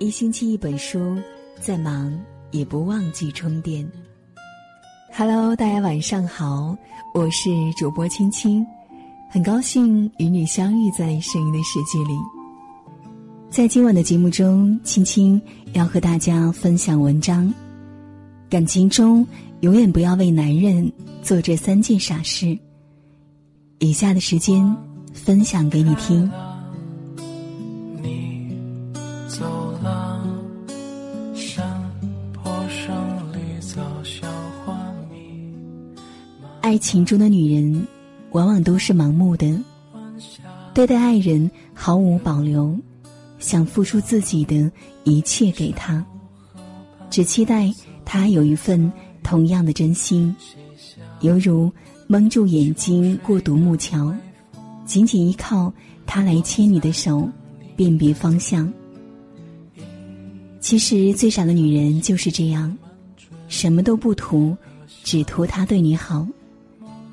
一星期一本书，再忙也不忘记充电。Hello，大家晚上好，我是主播青青，很高兴与你相遇在声音的世界里。在今晚的节目中，青青要和大家分享文章：感情中永远不要为男人做这三件傻事。以下的时间分享给你听。爱情中的女人，往往都是盲目的，对待爱人毫无保留，想付出自己的一切给他，只期待他有一份同样的真心，犹如蒙住眼睛过独木桥，紧紧依靠他来牵你的手，辨别方向。其实最傻的女人就是这样，什么都不图，只图他对你好。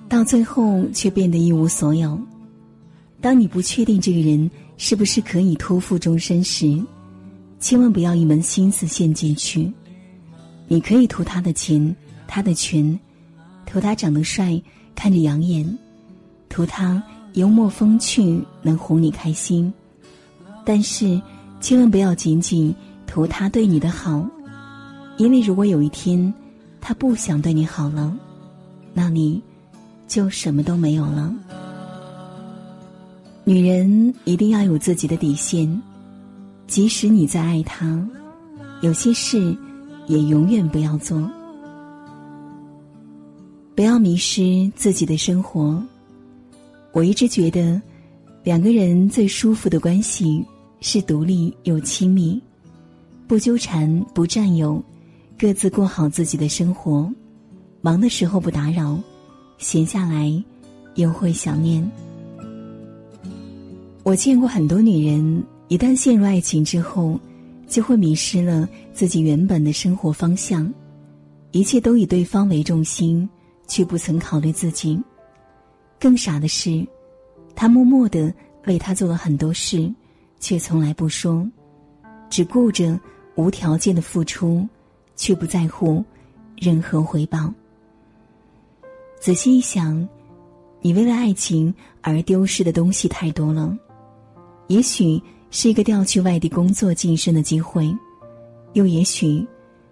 到最后却变得一无所有。当你不确定这个人是不是可以托付终身时，千万不要一门心思陷进去。你可以图他的钱，他的权，图他长得帅，看着养眼，图他幽默风趣，能哄你开心。但是，千万不要仅仅图他对你的好，因为如果有一天他不想对你好了，那你。就什么都没有了。女人一定要有自己的底线，即使你再爱他，有些事也永远不要做。不要迷失自己的生活。我一直觉得，两个人最舒服的关系是独立又亲密，不纠缠，不占有，各自过好自己的生活，忙的时候不打扰。闲下来，又会想念。我见过很多女人，一旦陷入爱情之后，就会迷失了自己原本的生活方向，一切都以对方为重心，却不曾考虑自己。更傻的是，他默默的为他做了很多事，却从来不说，只顾着无条件的付出，却不在乎任何回报。仔细一想，你为了爱情而丢失的东西太多了。也许是一个调去外地工作晋升的机会，又也许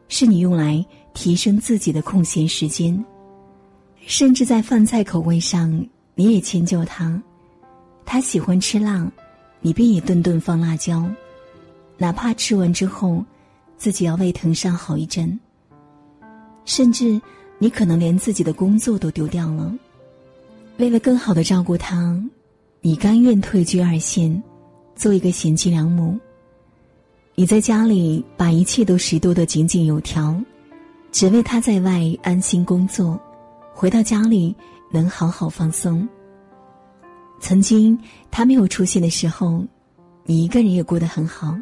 是你用来提升自己的空闲时间。甚至在饭菜口味上，你也迁就他。他喜欢吃辣，你便也顿顿放辣椒，哪怕吃完之后自己要胃疼上好一阵。甚至。你可能连自己的工作都丢掉了，为了更好的照顾他，你甘愿退居二线，做一个贤妻良母。你在家里把一切都拾掇得井井有条，只为他在外安心工作，回到家里能好好放松。曾经他没有出现的时候，你一个人也过得很好，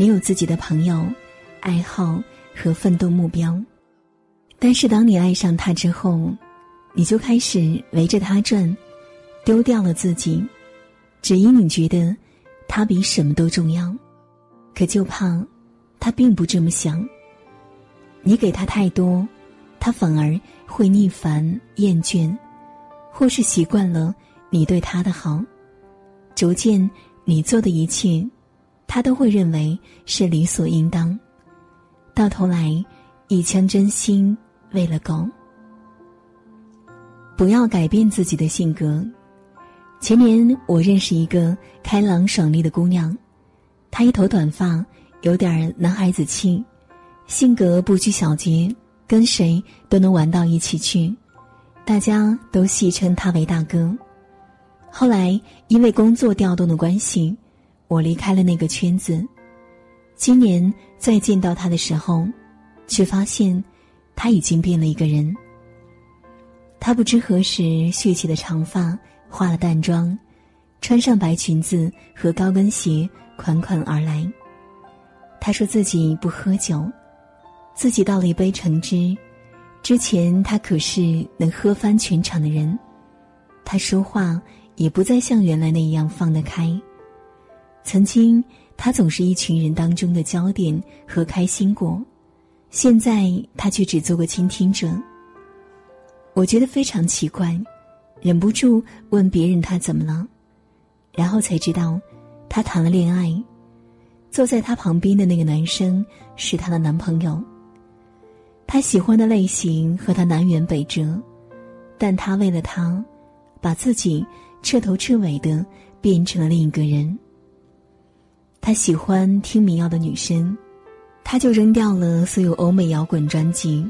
你有自己的朋友、爱好和奋斗目标。但是，当你爱上他之后，你就开始围着他转，丢掉了自己，只因你觉得他比什么都重要。可就怕他并不这么想。你给他太多，他反而会逆烦厌倦，或是习惯了你对他的好，逐渐你做的一切，他都会认为是理所应当。到头来，一腔真心。为了狗，不要改变自己的性格。前年我认识一个开朗爽利的姑娘，她一头短发，有点男孩子气，性格不拘小节，跟谁都能玩到一起去，大家都戏称他为大哥。后来因为工作调动的关系，我离开了那个圈子。今年再见到他的时候，却发现。他已经变了一个人。他不知何时蓄起的长发，化了淡妆，穿上白裙子和高跟鞋，款款而来。他说自己不喝酒，自己倒了一杯橙汁。之前他可是能喝翻全场的人。他说话也不再像原来那样放得开。曾经他总是一群人当中的焦点和开心果，现在他却只做个倾听者。我觉得非常奇怪，忍不住问别人他怎么了，然后才知道，他谈了恋爱，坐在他旁边的那个男生是他的男朋友。他喜欢的类型和他南辕北辙，但他为了他，把自己彻头彻尾的变成了另一个人。他喜欢听民谣的女生，他就扔掉了所有欧美摇滚专辑。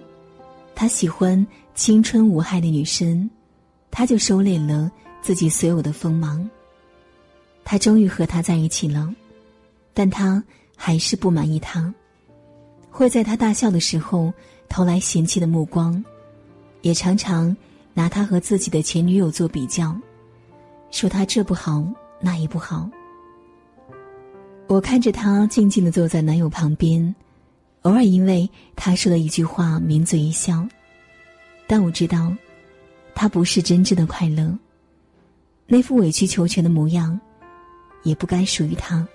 他喜欢青春无害的女生，他就收敛了自己所有的锋芒。他终于和她在一起了，但他还是不满意她，会在他大笑的时候投来嫌弃的目光，也常常拿他和自己的前女友做比较，说他这不好那也不好。我看着他静静的坐在男友旁边。偶尔因为他说的一句话抿嘴一笑，但我知道，他不是真正的快乐。那副委曲求全的模样，也不该属于他。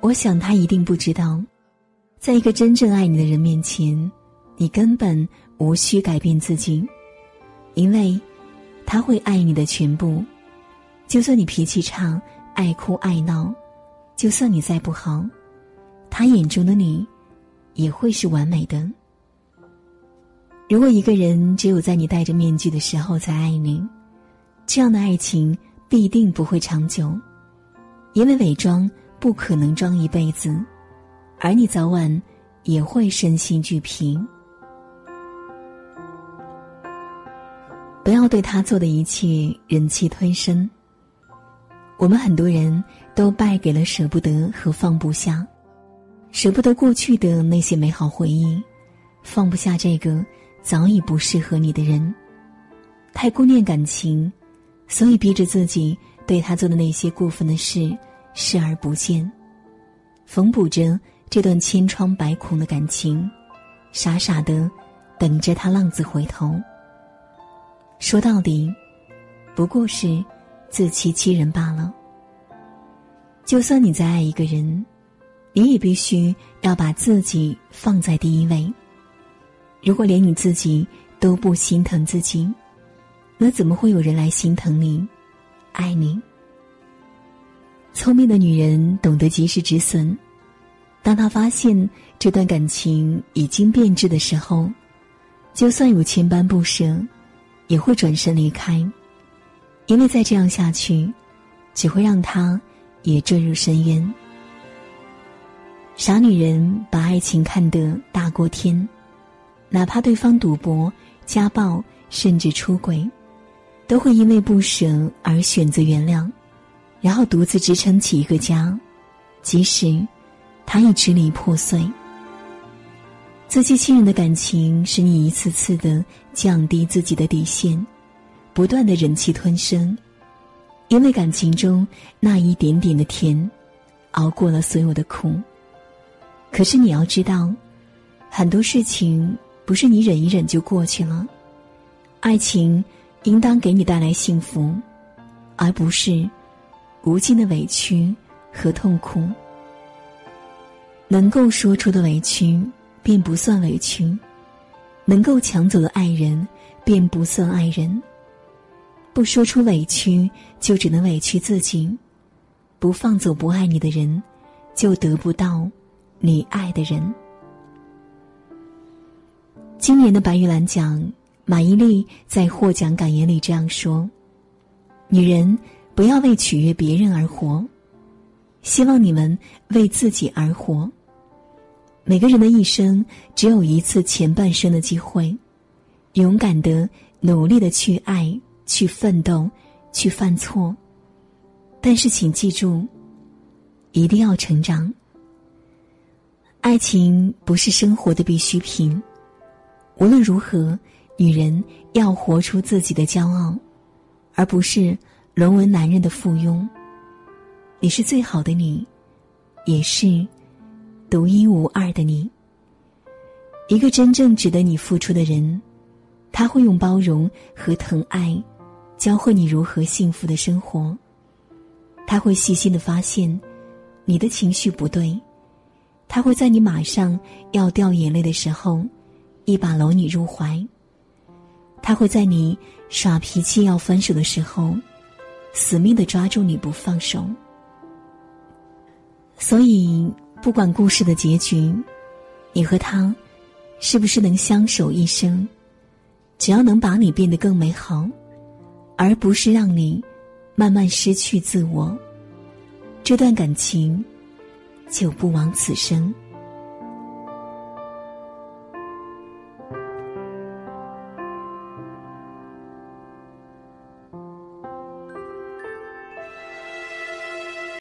我想他一定不知道，在一个真正爱你的人面前，你根本无需改变自己，因为他会爱你的全部。就算你脾气差、爱哭爱闹，就算你再不好。他眼中的你，也会是完美的。如果一个人只有在你戴着面具的时候才爱你，这样的爱情必定不会长久，因为伪装不可能装一辈子，而你早晚也会身心俱疲。不要对他做的一切忍气吞声。我们很多人都败给了舍不得和放不下。舍不得过去的那些美好回忆，放不下这个早已不适合你的人，太顾念感情，所以逼着自己对他做的那些过分的事视而不见，缝补着这段千疮百孔的感情，傻傻的等着他浪子回头。说到底，不过是自欺欺人罢了。就算你再爱一个人。你也必须要把自己放在第一位。如果连你自己都不心疼自己，那怎么会有人来心疼你、爱你？聪明的女人懂得及时止损。当她发现这段感情已经变质的时候，就算有千般不舍，也会转身离开，因为再这样下去，只会让他也坠入深渊。傻女人把爱情看得大过天，哪怕对方赌博、家暴，甚至出轨，都会因为不舍而选择原谅，然后独自支撑起一个家，即使他已支离破碎。自欺欺人的感情使你一次次的降低自己的底线，不断的忍气吞声，因为感情中那一点点的甜，熬过了所有的苦。可是你要知道，很多事情不是你忍一忍就过去了。爱情应当给你带来幸福，而不是无尽的委屈和痛苦。能够说出的委屈便不算委屈，能够抢走的爱人便不算爱人。不说出委屈，就只能委屈自己；不放走不爱你的人，就得不到。你爱的人。今年的白玉兰奖，马伊琍在获奖感言里这样说：“女人不要为取悦别人而活，希望你们为自己而活。每个人的一生只有一次前半生的机会，勇敢的、努力的去爱、去奋斗、去犯错。但是，请记住，一定要成长。”爱情不是生活的必需品，无论如何，女人要活出自己的骄傲，而不是沦为男人的附庸。你是最好的你，也是独一无二的你。一个真正值得你付出的人，他会用包容和疼爱，教会你如何幸福的生活。他会细心的发现你的情绪不对，他会在你马上要掉眼泪的时候，一把搂你入怀。他会在你耍脾气要分手的时候，死命的抓住你不放手。所以，不管故事的结局，你和他是不是能相守一生，只要能把你变得更美好，而不是让你慢慢失去自我。这段感情就不枉此生。